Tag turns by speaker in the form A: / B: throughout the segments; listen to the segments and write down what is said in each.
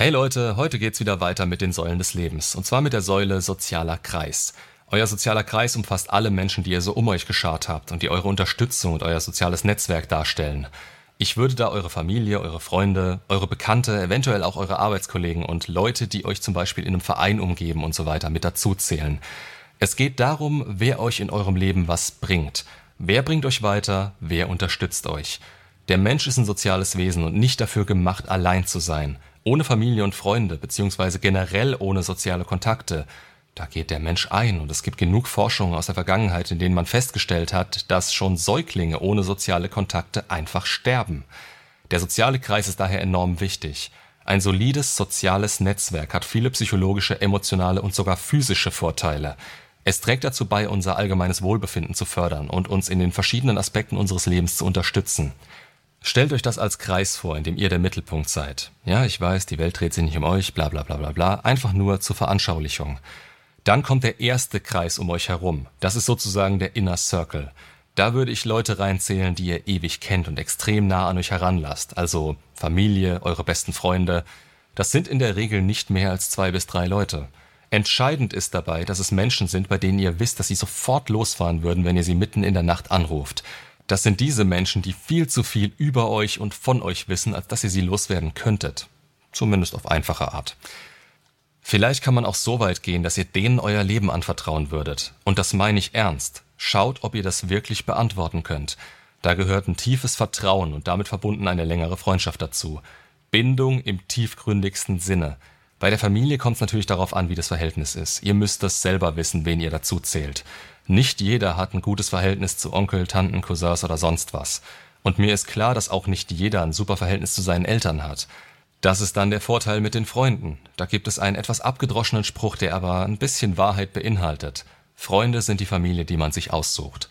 A: Hey Leute, heute geht's wieder weiter mit den Säulen des Lebens. Und zwar mit der Säule sozialer Kreis. Euer sozialer Kreis umfasst alle Menschen, die ihr so um euch geschart habt und die eure Unterstützung und euer soziales Netzwerk darstellen. Ich würde da eure Familie, eure Freunde, eure Bekannte, eventuell auch eure Arbeitskollegen und Leute, die euch zum Beispiel in einem Verein umgeben und so weiter mit dazu zählen. Es geht darum, wer euch in eurem Leben was bringt. Wer bringt euch weiter, wer unterstützt euch. Der Mensch ist ein soziales Wesen und nicht dafür gemacht, allein zu sein. Ohne Familie und Freunde, beziehungsweise generell ohne soziale Kontakte. Da geht der Mensch ein und es gibt genug Forschungen aus der Vergangenheit, in denen man festgestellt hat, dass schon Säuglinge ohne soziale Kontakte einfach sterben. Der soziale Kreis ist daher enorm wichtig. Ein solides soziales Netzwerk hat viele psychologische, emotionale und sogar physische Vorteile. Es trägt dazu bei, unser allgemeines Wohlbefinden zu fördern und uns in den verschiedenen Aspekten unseres Lebens zu unterstützen. Stellt euch das als Kreis vor, in dem ihr der Mittelpunkt seid. Ja, ich weiß, die Welt dreht sich nicht um euch, bla bla bla bla bla, einfach nur zur Veranschaulichung. Dann kommt der erste Kreis um euch herum. Das ist sozusagen der Inner Circle. Da würde ich Leute reinzählen, die ihr ewig kennt und extrem nah an euch heranlasst. Also Familie, eure besten Freunde. Das sind in der Regel nicht mehr als zwei bis drei Leute. Entscheidend ist dabei, dass es Menschen sind, bei denen ihr wisst, dass sie sofort losfahren würden, wenn ihr sie mitten in der Nacht anruft. Das sind diese Menschen, die viel zu viel über euch und von euch wissen, als dass ihr sie loswerden könntet. Zumindest auf einfache Art. Vielleicht kann man auch so weit gehen, dass ihr denen euer Leben anvertrauen würdet. Und das meine ich ernst. Schaut, ob ihr das wirklich beantworten könnt. Da gehört ein tiefes Vertrauen und damit verbunden eine längere Freundschaft dazu. Bindung im tiefgründigsten Sinne. Bei der Familie kommt es natürlich darauf an, wie das Verhältnis ist. Ihr müsst das selber wissen, wen ihr dazu zählt. Nicht jeder hat ein gutes Verhältnis zu Onkel, Tanten, Cousins oder sonst was. Und mir ist klar, dass auch nicht jeder ein super Verhältnis zu seinen Eltern hat. Das ist dann der Vorteil mit den Freunden. Da gibt es einen etwas abgedroschenen Spruch, der aber ein bisschen Wahrheit beinhaltet. Freunde sind die Familie, die man sich aussucht.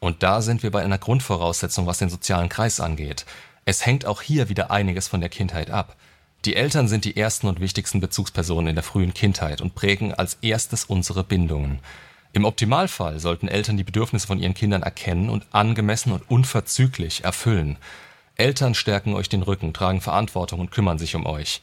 A: Und da sind wir bei einer Grundvoraussetzung, was den sozialen Kreis angeht. Es hängt auch hier wieder einiges von der Kindheit ab. Die Eltern sind die ersten und wichtigsten Bezugspersonen in der frühen Kindheit und prägen als erstes unsere Bindungen. Im Optimalfall sollten Eltern die Bedürfnisse von ihren Kindern erkennen und angemessen und unverzüglich erfüllen. Eltern stärken euch den Rücken, tragen Verantwortung und kümmern sich um euch.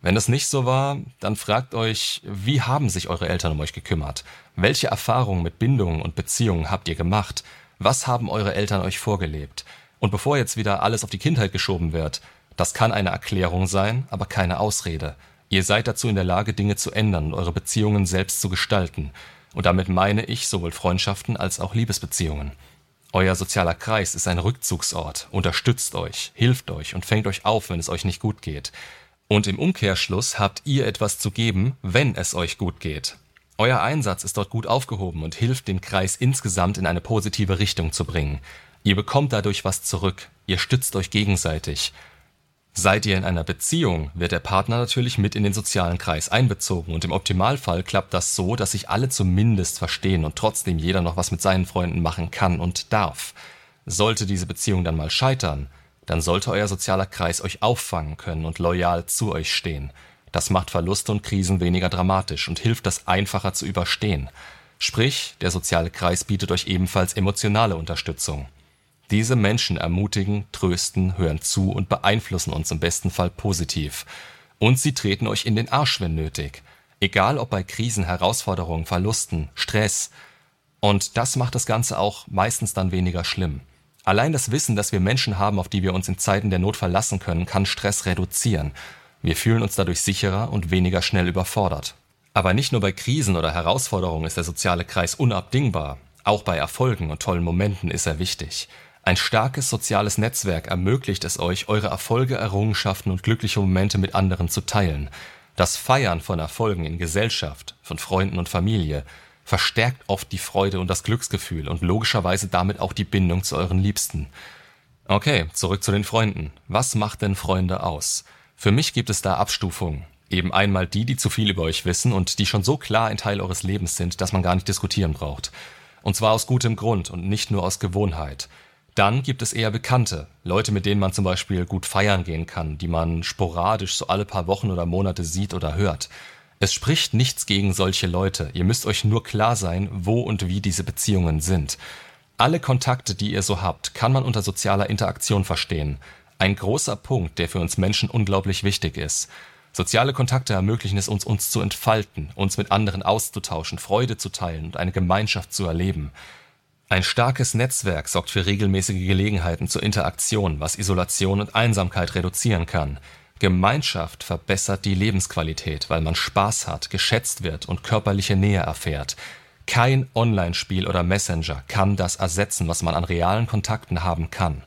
A: Wenn es nicht so war, dann fragt euch, wie haben sich eure Eltern um euch gekümmert? Welche Erfahrungen mit Bindungen und Beziehungen habt ihr gemacht? Was haben eure Eltern euch vorgelebt? Und bevor jetzt wieder alles auf die Kindheit geschoben wird, das kann eine Erklärung sein, aber keine Ausrede. Ihr seid dazu in der Lage, Dinge zu ändern und eure Beziehungen selbst zu gestalten. Und damit meine ich sowohl Freundschaften als auch Liebesbeziehungen. Euer sozialer Kreis ist ein Rückzugsort, unterstützt euch, hilft euch und fängt euch auf, wenn es euch nicht gut geht. Und im Umkehrschluss habt ihr etwas zu geben, wenn es euch gut geht. Euer Einsatz ist dort gut aufgehoben und hilft, den Kreis insgesamt in eine positive Richtung zu bringen. Ihr bekommt dadurch was zurück, ihr stützt euch gegenseitig. Seid ihr in einer Beziehung, wird der Partner natürlich mit in den sozialen Kreis einbezogen und im Optimalfall klappt das so, dass sich alle zumindest verstehen und trotzdem jeder noch was mit seinen Freunden machen kann und darf. Sollte diese Beziehung dann mal scheitern, dann sollte euer sozialer Kreis euch auffangen können und loyal zu euch stehen. Das macht Verluste und Krisen weniger dramatisch und hilft, das einfacher zu überstehen. Sprich, der soziale Kreis bietet euch ebenfalls emotionale Unterstützung. Diese Menschen ermutigen, trösten, hören zu und beeinflussen uns im besten Fall positiv. Und sie treten euch in den Arsch, wenn nötig. Egal ob bei Krisen, Herausforderungen, Verlusten, Stress. Und das macht das Ganze auch meistens dann weniger schlimm. Allein das Wissen, dass wir Menschen haben, auf die wir uns in Zeiten der Not verlassen können, kann Stress reduzieren. Wir fühlen uns dadurch sicherer und weniger schnell überfordert. Aber nicht nur bei Krisen oder Herausforderungen ist der soziale Kreis unabdingbar. Auch bei Erfolgen und tollen Momenten ist er wichtig. Ein starkes soziales Netzwerk ermöglicht es euch, eure Erfolge, Errungenschaften und glückliche Momente mit anderen zu teilen. Das Feiern von Erfolgen in Gesellschaft, von Freunden und Familie verstärkt oft die Freude und das Glücksgefühl und logischerweise damit auch die Bindung zu euren Liebsten. Okay, zurück zu den Freunden. Was macht denn Freunde aus? Für mich gibt es da Abstufungen. Eben einmal die, die zu viel über euch wissen und die schon so klar ein Teil eures Lebens sind, dass man gar nicht diskutieren braucht. Und zwar aus gutem Grund und nicht nur aus Gewohnheit. Dann gibt es eher Bekannte, Leute, mit denen man zum Beispiel gut feiern gehen kann, die man sporadisch so alle paar Wochen oder Monate sieht oder hört. Es spricht nichts gegen solche Leute, ihr müsst euch nur klar sein, wo und wie diese Beziehungen sind. Alle Kontakte, die ihr so habt, kann man unter sozialer Interaktion verstehen. Ein großer Punkt, der für uns Menschen unglaublich wichtig ist. Soziale Kontakte ermöglichen es uns, uns zu entfalten, uns mit anderen auszutauschen, Freude zu teilen und eine Gemeinschaft zu erleben. Ein starkes Netzwerk sorgt für regelmäßige Gelegenheiten zur Interaktion, was Isolation und Einsamkeit reduzieren kann. Gemeinschaft verbessert die Lebensqualität, weil man Spaß hat, geschätzt wird und körperliche Nähe erfährt. Kein Online-Spiel oder Messenger kann das ersetzen, was man an realen Kontakten haben kann.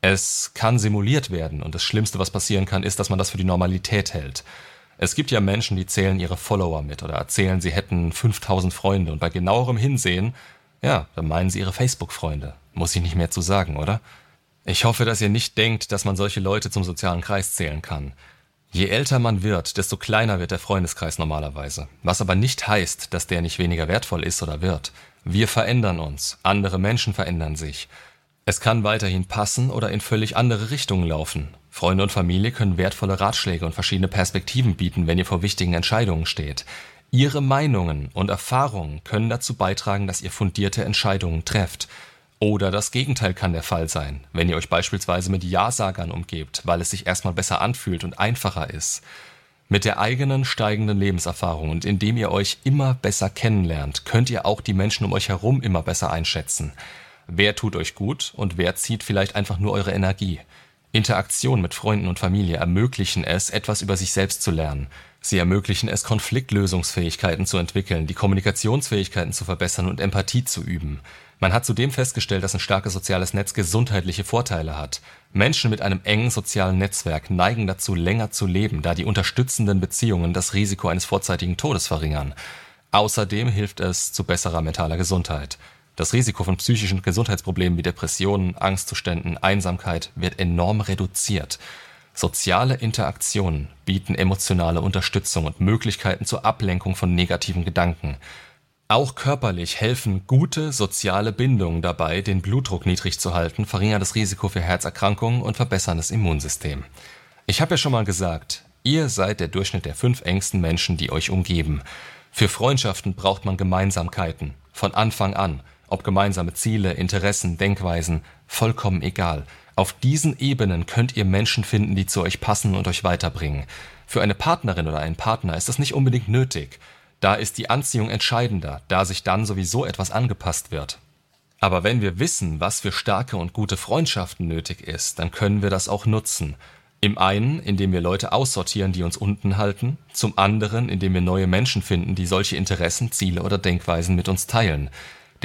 A: Es kann simuliert werden und das Schlimmste, was passieren kann, ist, dass man das für die Normalität hält. Es gibt ja Menschen, die zählen ihre Follower mit oder erzählen, sie hätten 5000 Freunde und bei genauerem Hinsehen, ja, dann meinen sie ihre Facebook-Freunde. Muss ich nicht mehr zu sagen, oder? Ich hoffe, dass ihr nicht denkt, dass man solche Leute zum sozialen Kreis zählen kann. Je älter man wird, desto kleiner wird der Freundeskreis normalerweise. Was aber nicht heißt, dass der nicht weniger wertvoll ist oder wird. Wir verändern uns, andere Menschen verändern sich. Es kann weiterhin passen oder in völlig andere Richtungen laufen. Freunde und Familie können wertvolle Ratschläge und verschiedene Perspektiven bieten, wenn ihr vor wichtigen Entscheidungen steht. Ihre Meinungen und Erfahrungen können dazu beitragen, dass ihr fundierte Entscheidungen trefft. Oder das Gegenteil kann der Fall sein, wenn ihr euch beispielsweise mit Ja-Sagern umgebt, weil es sich erstmal besser anfühlt und einfacher ist. Mit der eigenen steigenden Lebenserfahrung und indem ihr euch immer besser kennenlernt, könnt ihr auch die Menschen um euch herum immer besser einschätzen. Wer tut euch gut und wer zieht vielleicht einfach nur eure Energie. Interaktion mit Freunden und Familie ermöglichen es, etwas über sich selbst zu lernen. Sie ermöglichen es, Konfliktlösungsfähigkeiten zu entwickeln, die Kommunikationsfähigkeiten zu verbessern und Empathie zu üben. Man hat zudem festgestellt, dass ein starkes soziales Netz gesundheitliche Vorteile hat. Menschen mit einem engen sozialen Netzwerk neigen dazu, länger zu leben, da die unterstützenden Beziehungen das Risiko eines vorzeitigen Todes verringern. Außerdem hilft es zu besserer mentaler Gesundheit. Das Risiko von psychischen Gesundheitsproblemen wie Depressionen, Angstzuständen, Einsamkeit wird enorm reduziert. Soziale Interaktionen bieten emotionale Unterstützung und Möglichkeiten zur Ablenkung von negativen Gedanken. Auch körperlich helfen gute soziale Bindungen dabei, den Blutdruck niedrig zu halten, verringern das Risiko für Herzerkrankungen und verbessern das Immunsystem. Ich habe ja schon mal gesagt, ihr seid der Durchschnitt der fünf engsten Menschen, die euch umgeben. Für Freundschaften braucht man Gemeinsamkeiten. Von Anfang an. Ob gemeinsame Ziele, Interessen, Denkweisen, vollkommen egal. Auf diesen Ebenen könnt ihr Menschen finden, die zu euch passen und euch weiterbringen. Für eine Partnerin oder einen Partner ist das nicht unbedingt nötig. Da ist die Anziehung entscheidender, da sich dann sowieso etwas angepasst wird. Aber wenn wir wissen, was für starke und gute Freundschaften nötig ist, dann können wir das auch nutzen. Im einen, indem wir Leute aussortieren, die uns unten halten, zum anderen, indem wir neue Menschen finden, die solche Interessen, Ziele oder Denkweisen mit uns teilen.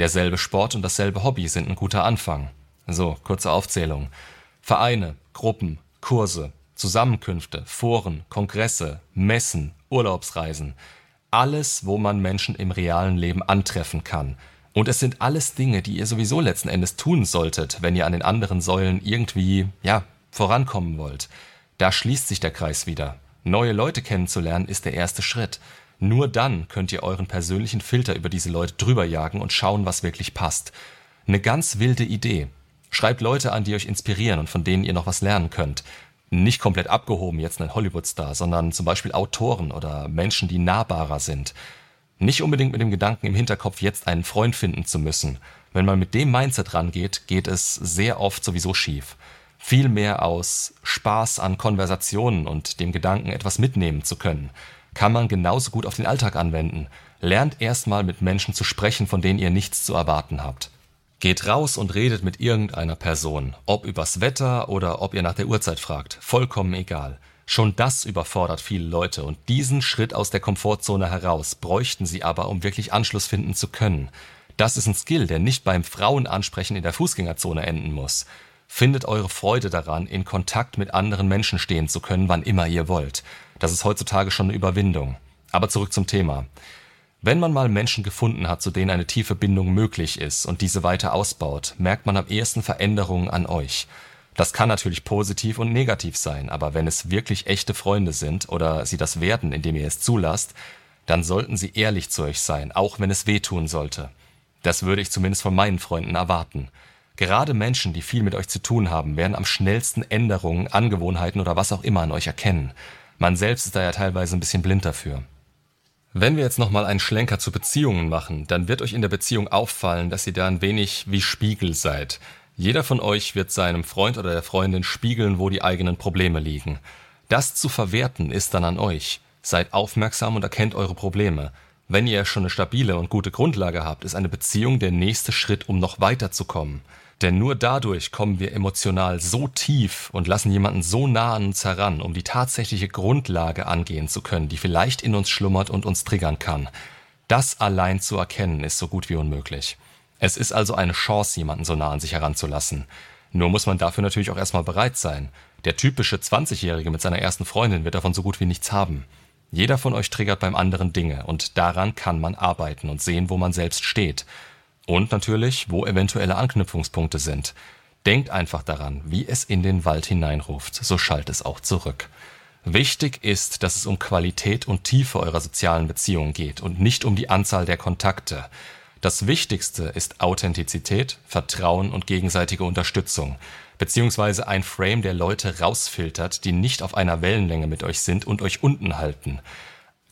A: Derselbe Sport und dasselbe Hobby sind ein guter Anfang. So, kurze Aufzählung. Vereine, Gruppen, Kurse, Zusammenkünfte, Foren, Kongresse, Messen, Urlaubsreisen – alles, wo man Menschen im realen Leben antreffen kann. Und es sind alles Dinge, die ihr sowieso letzten Endes tun solltet, wenn ihr an den anderen Säulen irgendwie, ja, vorankommen wollt. Da schließt sich der Kreis wieder. Neue Leute kennenzulernen ist der erste Schritt. Nur dann könnt ihr euren persönlichen Filter über diese Leute drüber jagen und schauen, was wirklich passt. Eine ganz wilde Idee. Schreibt Leute an, die euch inspirieren und von denen ihr noch was lernen könnt nicht komplett abgehoben jetzt ein Hollywood-Star, sondern zum Beispiel Autoren oder Menschen, die nahbarer sind. Nicht unbedingt mit dem Gedanken im Hinterkopf, jetzt einen Freund finden zu müssen. Wenn man mit dem Mindset rangeht, geht es sehr oft sowieso schief. Vielmehr aus Spaß an Konversationen und dem Gedanken, etwas mitnehmen zu können, kann man genauso gut auf den Alltag anwenden. Lernt erstmal mit Menschen zu sprechen, von denen ihr nichts zu erwarten habt. Geht raus und redet mit irgendeiner Person, ob übers Wetter oder ob ihr nach der Uhrzeit fragt, vollkommen egal. Schon das überfordert viele Leute und diesen Schritt aus der Komfortzone heraus bräuchten sie aber, um wirklich Anschluss finden zu können. Das ist ein Skill, der nicht beim Frauenansprechen in der Fußgängerzone enden muss. Findet eure Freude daran, in Kontakt mit anderen Menschen stehen zu können, wann immer ihr wollt. Das ist heutzutage schon eine Überwindung. Aber zurück zum Thema. Wenn man mal Menschen gefunden hat, zu denen eine tiefe Bindung möglich ist und diese weiter ausbaut, merkt man am ehesten Veränderungen an euch. Das kann natürlich positiv und negativ sein, aber wenn es wirklich echte Freunde sind oder sie das werden, indem ihr es zulasst, dann sollten sie ehrlich zu euch sein, auch wenn es wehtun sollte. Das würde ich zumindest von meinen Freunden erwarten. Gerade Menschen, die viel mit euch zu tun haben, werden am schnellsten Änderungen, Angewohnheiten oder was auch immer an euch erkennen. Man selbst ist da ja teilweise ein bisschen blind dafür. Wenn wir jetzt nochmal einen Schlenker zu Beziehungen machen, dann wird euch in der Beziehung auffallen, dass ihr da ein wenig wie Spiegel seid. Jeder von euch wird seinem Freund oder der Freundin spiegeln, wo die eigenen Probleme liegen. Das zu verwerten ist dann an euch. Seid aufmerksam und erkennt eure Probleme. Wenn ihr schon eine stabile und gute Grundlage habt, ist eine Beziehung der nächste Schritt, um noch weiterzukommen. Denn nur dadurch kommen wir emotional so tief und lassen jemanden so nah an uns heran, um die tatsächliche Grundlage angehen zu können, die vielleicht in uns schlummert und uns triggern kann. Das allein zu erkennen, ist so gut wie unmöglich. Es ist also eine Chance, jemanden so nah an sich heranzulassen. Nur muss man dafür natürlich auch erstmal bereit sein. Der typische 20-Jährige mit seiner ersten Freundin wird davon so gut wie nichts haben. Jeder von euch triggert beim anderen Dinge und daran kann man arbeiten und sehen, wo man selbst steht. Und natürlich, wo eventuelle Anknüpfungspunkte sind. Denkt einfach daran, wie es in den Wald hineinruft, so schallt es auch zurück. Wichtig ist, dass es um Qualität und Tiefe eurer sozialen Beziehungen geht und nicht um die Anzahl der Kontakte. Das Wichtigste ist Authentizität, Vertrauen und gegenseitige Unterstützung, beziehungsweise ein Frame, der Leute rausfiltert, die nicht auf einer Wellenlänge mit euch sind und euch unten halten.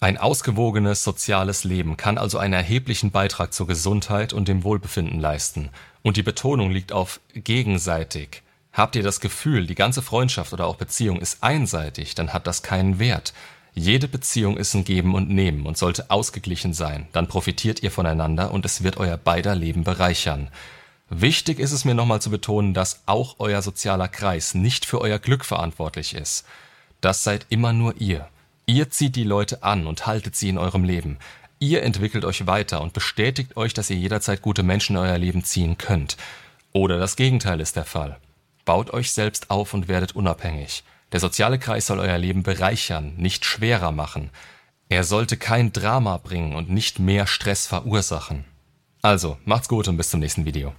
A: Ein ausgewogenes soziales Leben kann also einen erheblichen Beitrag zur Gesundheit und dem Wohlbefinden leisten. Und die Betonung liegt auf gegenseitig. Habt ihr das Gefühl, die ganze Freundschaft oder auch Beziehung ist einseitig, dann hat das keinen Wert. Jede Beziehung ist ein Geben und Nehmen und sollte ausgeglichen sein. Dann profitiert ihr voneinander und es wird euer beider Leben bereichern. Wichtig ist es mir nochmal zu betonen, dass auch euer sozialer Kreis nicht für euer Glück verantwortlich ist. Das seid immer nur ihr. Ihr zieht die Leute an und haltet sie in eurem Leben. Ihr entwickelt euch weiter und bestätigt euch, dass ihr jederzeit gute Menschen in euer Leben ziehen könnt. Oder das Gegenteil ist der Fall. Baut euch selbst auf und werdet unabhängig. Der soziale Kreis soll euer Leben bereichern, nicht schwerer machen. Er sollte kein Drama bringen und nicht mehr Stress verursachen. Also, macht's gut und bis zum nächsten Video.